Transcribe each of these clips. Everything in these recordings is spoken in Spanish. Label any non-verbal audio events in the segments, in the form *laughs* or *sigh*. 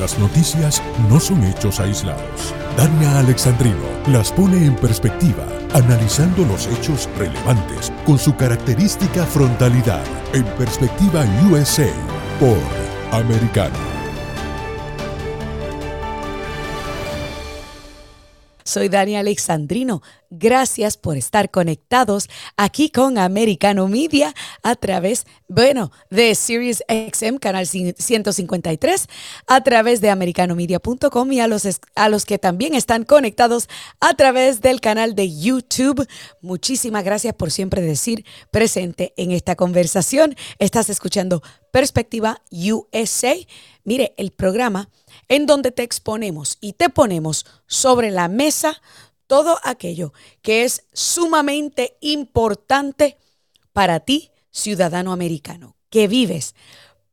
Las noticias no son hechos aislados. Dania Alexandrino las pone en perspectiva, analizando los hechos relevantes con su característica frontalidad. En perspectiva USA por Americano. Soy Dani Alexandrino. Gracias por estar conectados aquí con Americano Media a través, bueno, de Sirius XM, canal 153, a través de americanomedia.com y a los, a los que también están conectados a través del canal de YouTube. Muchísimas gracias por siempre decir presente en esta conversación. Estás escuchando Perspectiva USA. Mire, el programa en donde te exponemos y te ponemos sobre la mesa todo aquello que es sumamente importante para ti, ciudadano americano, que vives,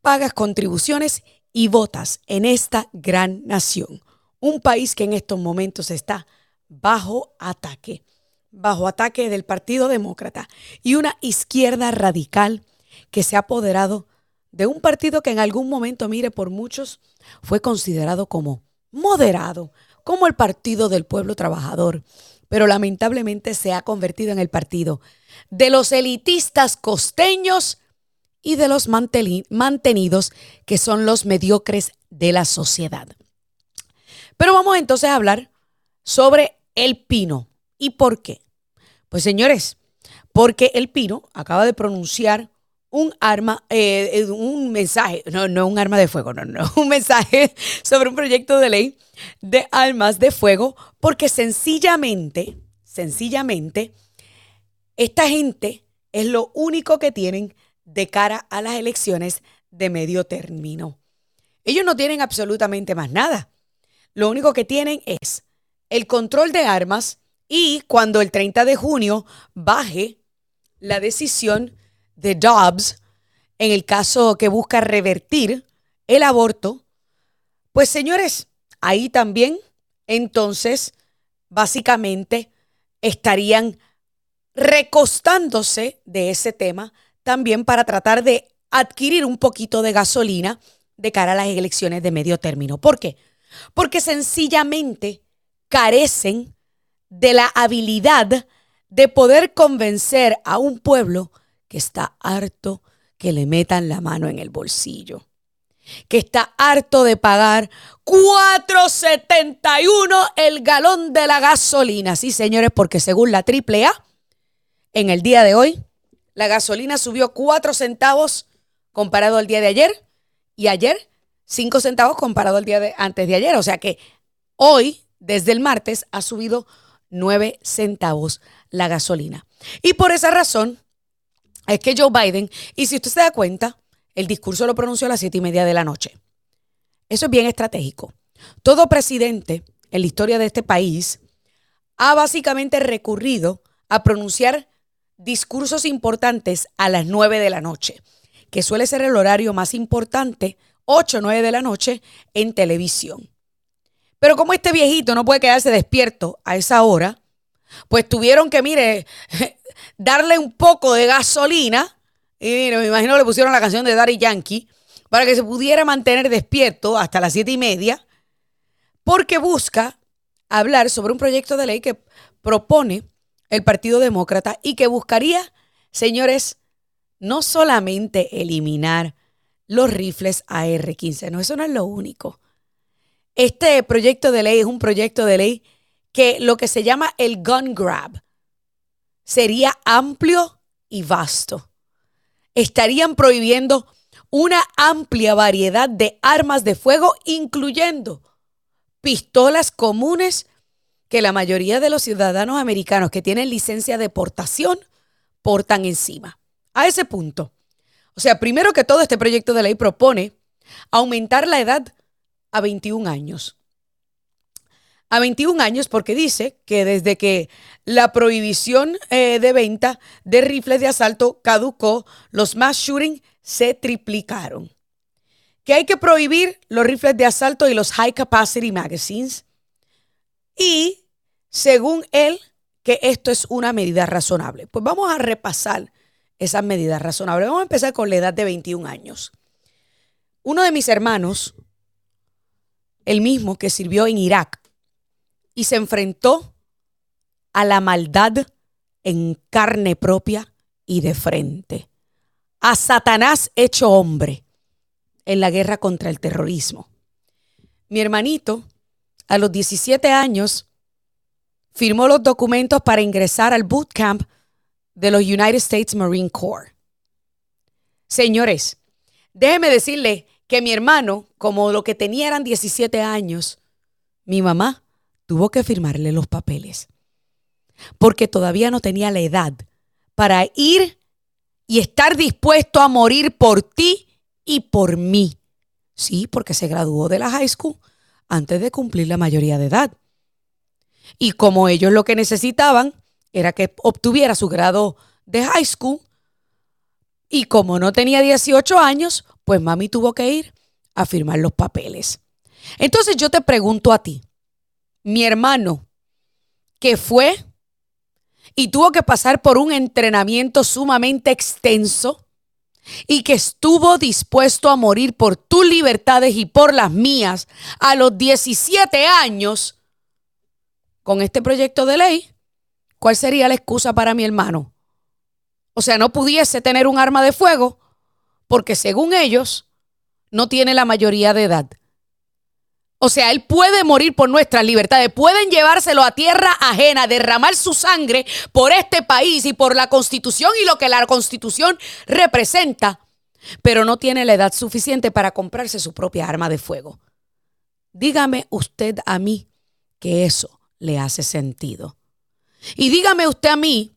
pagas contribuciones y votas en esta gran nación. Un país que en estos momentos está bajo ataque, bajo ataque del Partido Demócrata y una izquierda radical que se ha apoderado de un partido que en algún momento, mire, por muchos fue considerado como moderado, como el Partido del Pueblo Trabajador, pero lamentablemente se ha convertido en el partido de los elitistas costeños y de los mantenidos, que son los mediocres de la sociedad. Pero vamos entonces a hablar sobre el pino. ¿Y por qué? Pues señores, porque el pino acaba de pronunciar un arma, eh, un mensaje, no, no un arma de fuego, no, no, *laughs* un mensaje sobre un proyecto de ley de armas de fuego, porque sencillamente, sencillamente, esta gente es lo único que tienen de cara a las elecciones de medio término. Ellos no tienen absolutamente más nada. Lo único que tienen es el control de armas y cuando el 30 de junio baje la decisión de Dobbs en el caso que busca revertir el aborto, pues señores, ahí también entonces básicamente estarían recostándose de ese tema también para tratar de adquirir un poquito de gasolina de cara a las elecciones de medio término. ¿Por qué? Porque sencillamente carecen de la habilidad de poder convencer a un pueblo está harto que le metan la mano en el bolsillo, que está harto de pagar 4.71 el galón de la gasolina. Sí, señores, porque según la AAA, en el día de hoy, la gasolina subió 4 centavos comparado al día de ayer y ayer 5 centavos comparado al día de antes de ayer. O sea que hoy, desde el martes, ha subido 9 centavos la gasolina. Y por esa razón, es que Joe Biden, y si usted se da cuenta, el discurso lo pronunció a las siete y media de la noche. Eso es bien estratégico. Todo presidente en la historia de este país ha básicamente recurrido a pronunciar discursos importantes a las nueve de la noche, que suele ser el horario más importante, ocho o nueve de la noche, en televisión. Pero como este viejito no puede quedarse despierto a esa hora, pues tuvieron que, mire, darle un poco de gasolina. Y mire, me imagino le pusieron la canción de Daddy Yankee para que se pudiera mantener despierto hasta las siete y media, porque busca hablar sobre un proyecto de ley que propone el Partido Demócrata y que buscaría, señores, no solamente eliminar los rifles AR-15, no, eso no es lo único. Este proyecto de ley es un proyecto de ley que lo que se llama el gun grab sería amplio y vasto. Estarían prohibiendo una amplia variedad de armas de fuego, incluyendo pistolas comunes que la mayoría de los ciudadanos americanos que tienen licencia de portación portan encima. A ese punto. O sea, primero que todo, este proyecto de ley propone aumentar la edad a 21 años a 21 años porque dice que desde que la prohibición eh, de venta de rifles de asalto caducó, los mass shooting se triplicaron. Que hay que prohibir los rifles de asalto y los high capacity magazines. Y según él, que esto es una medida razonable. Pues vamos a repasar esas medidas razonables. Vamos a empezar con la edad de 21 años. Uno de mis hermanos el mismo que sirvió en Irak y se enfrentó a la maldad en carne propia y de frente. A Satanás hecho hombre en la guerra contra el terrorismo. Mi hermanito, a los 17 años, firmó los documentos para ingresar al bootcamp de los United States Marine Corps. Señores, déjeme decirle que mi hermano, como lo que tenía eran 17 años, mi mamá tuvo que firmarle los papeles porque todavía no tenía la edad para ir y estar dispuesto a morir por ti y por mí. Sí, porque se graduó de la high school antes de cumplir la mayoría de edad. Y como ellos lo que necesitaban era que obtuviera su grado de high school, y como no tenía 18 años, pues mami tuvo que ir a firmar los papeles. Entonces yo te pregunto a ti, mi hermano, que fue y tuvo que pasar por un entrenamiento sumamente extenso y que estuvo dispuesto a morir por tus libertades y por las mías a los 17 años, con este proyecto de ley, ¿cuál sería la excusa para mi hermano? O sea, no pudiese tener un arma de fuego porque según ellos no tiene la mayoría de edad. O sea, Él puede morir por nuestras libertades. Pueden llevárselo a tierra ajena, derramar su sangre por este país y por la constitución y lo que la constitución representa, pero no tiene la edad suficiente para comprarse su propia arma de fuego. Dígame usted a mí que eso le hace sentido. Y dígame usted a mí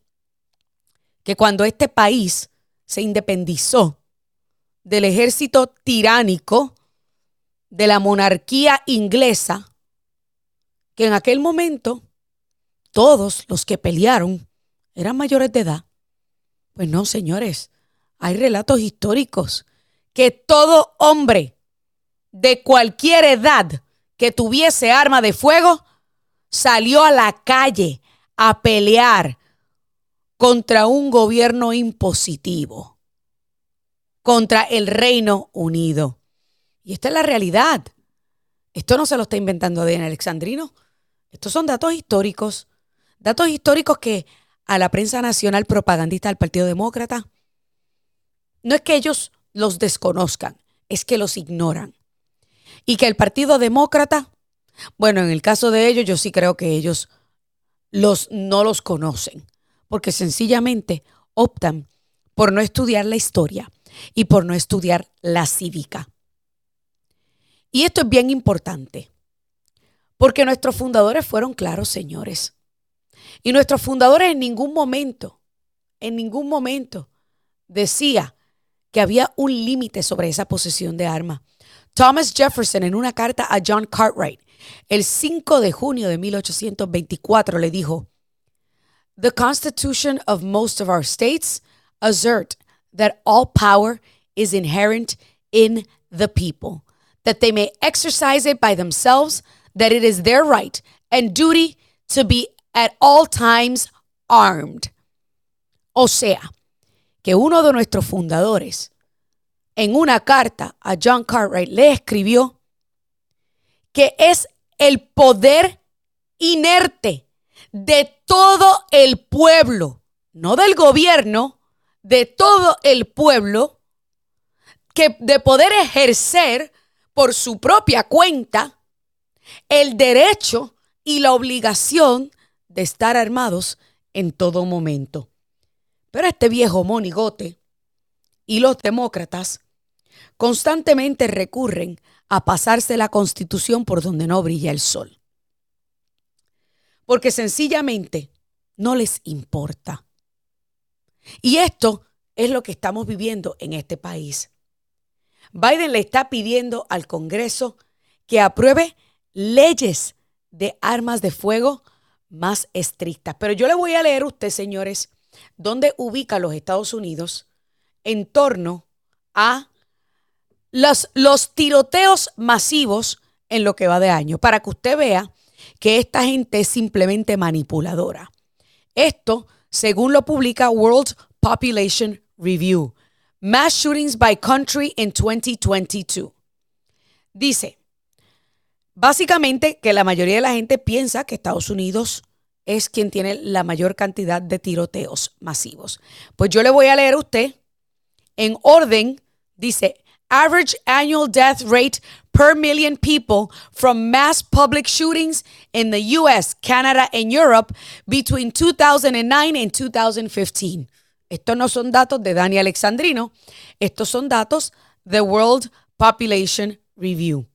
que cuando este país se independizó del ejército tiránico, de la monarquía inglesa, que en aquel momento todos los que pelearon eran mayores de edad. Pues no, señores, hay relatos históricos que todo hombre de cualquier edad que tuviese arma de fuego salió a la calle a pelear contra un gobierno impositivo, contra el Reino Unido. Y esta es la realidad. Esto no se lo está inventando Adrián Alexandrino. Estos son datos históricos. Datos históricos que a la prensa nacional propagandista del Partido Demócrata no es que ellos los desconozcan, es que los ignoran. Y que el Partido Demócrata, bueno, en el caso de ellos, yo sí creo que ellos los, no los conocen, porque sencillamente optan por no estudiar la historia y por no estudiar la cívica. Y esto es bien importante, porque nuestros fundadores fueron claros, señores. Y nuestros fundadores en ningún momento, en ningún momento decía que había un límite sobre esa posesión de armas. Thomas Jefferson en una carta a John Cartwright el 5 de junio de 1824 le dijo, The Constitution of most of our states assert that all power is inherent in the people that they may exercise it by themselves, that it is their right and duty to be at all times armed. O sea, que uno de nuestros fundadores en una carta a John Cartwright le escribió que es el poder inerte de todo el pueblo, no del gobierno, de todo el pueblo, que de poder ejercer por su propia cuenta el derecho y la obligación de estar armados en todo momento. Pero este viejo monigote y los demócratas constantemente recurren a pasarse la constitución por donde no brilla el sol. Porque sencillamente no les importa. Y esto es lo que estamos viviendo en este país. Biden le está pidiendo al Congreso que apruebe leyes de armas de fuego más estrictas. Pero yo le voy a leer a usted, señores, dónde ubica los Estados Unidos en torno a los, los tiroteos masivos en lo que va de año, para que usted vea que esta gente es simplemente manipuladora. Esto, según lo publica World Population Review. Mass Shootings by Country in 2022. Dice, Básicamente que la mayoría de la gente piensa que Estados Unidos es quien tiene la mayor cantidad de tiroteos masivos. Pues yo le voy a leer a usted en orden, dice, average annual death rate per million people from mass public shootings in the US, Canada, and Europe between 2009 and 2015. Estos no son datos de Dani Alexandrino, estos son datos de World Population Review.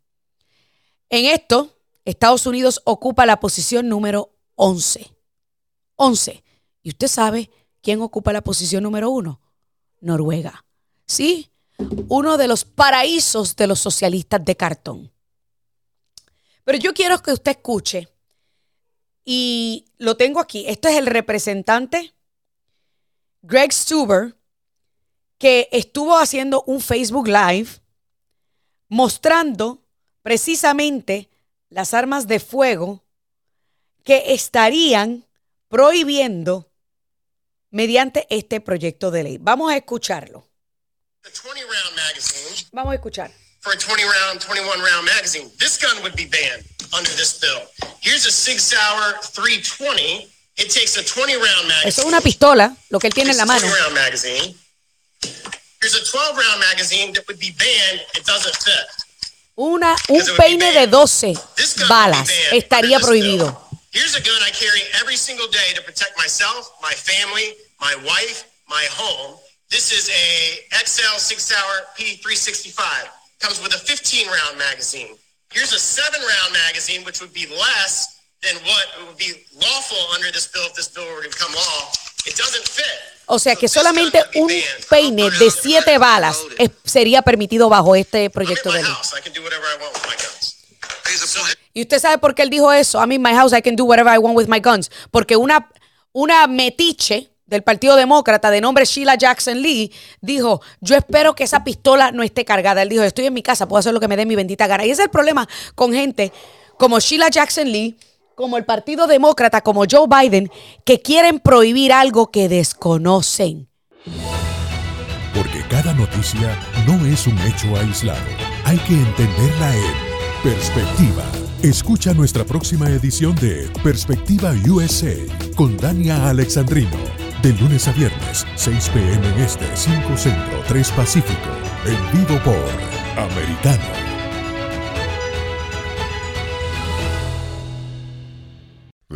En esto, Estados Unidos ocupa la posición número 11. 11. ¿Y usted sabe quién ocupa la posición número 1? Noruega. Sí, uno de los paraísos de los socialistas de cartón. Pero yo quiero que usted escuche, y lo tengo aquí, este es el representante Greg Stuber, que estuvo haciendo un Facebook Live mostrando precisamente las armas de fuego que estarían prohibiendo mediante este proyecto de ley. Vamos a escucharlo. Vamos a escuchar. For a 20 round, 21 round magazine. This gun would be banned under this bill. Here's a Sig Sauer 320. It takes a 20 round magazine. Eso es una pistola, lo que él tiene en la mano. 20 round magazine. Here's a 12 round magazine that would be banned. It doesn't fit. Una, un peine de 12 balas estaría prohibido. Here's a gun I carry every single day to protect myself, my family, my wife, my home. This is a XL Six Hour P365. Comes with a 15 round magazine. Here's a seven round magazine, which would be less than what would be lawful under this bill if this bill were to become law. It doesn't fit. O sea que solamente un peine de siete balas sería permitido bajo este proyecto de ley. Y usted sabe por qué él dijo eso. I'm in my house, I can do whatever I want with my guns. Porque una, una metiche del Partido Demócrata de nombre Sheila Jackson Lee dijo, yo espero que esa pistola no esté cargada. Él dijo, estoy en mi casa, puedo hacer lo que me dé mi bendita gana. Y ese es el problema con gente como Sheila Jackson Lee, como el Partido Demócrata, como Joe Biden, que quieren prohibir algo que desconocen. Porque cada noticia no es un hecho aislado. Hay que entenderla en perspectiva. Escucha nuestra próxima edición de Perspectiva USA con Dania Alexandrino. De lunes a viernes, 6 p.m. en este, 5 centro, 3 pacífico. En vivo por Americano.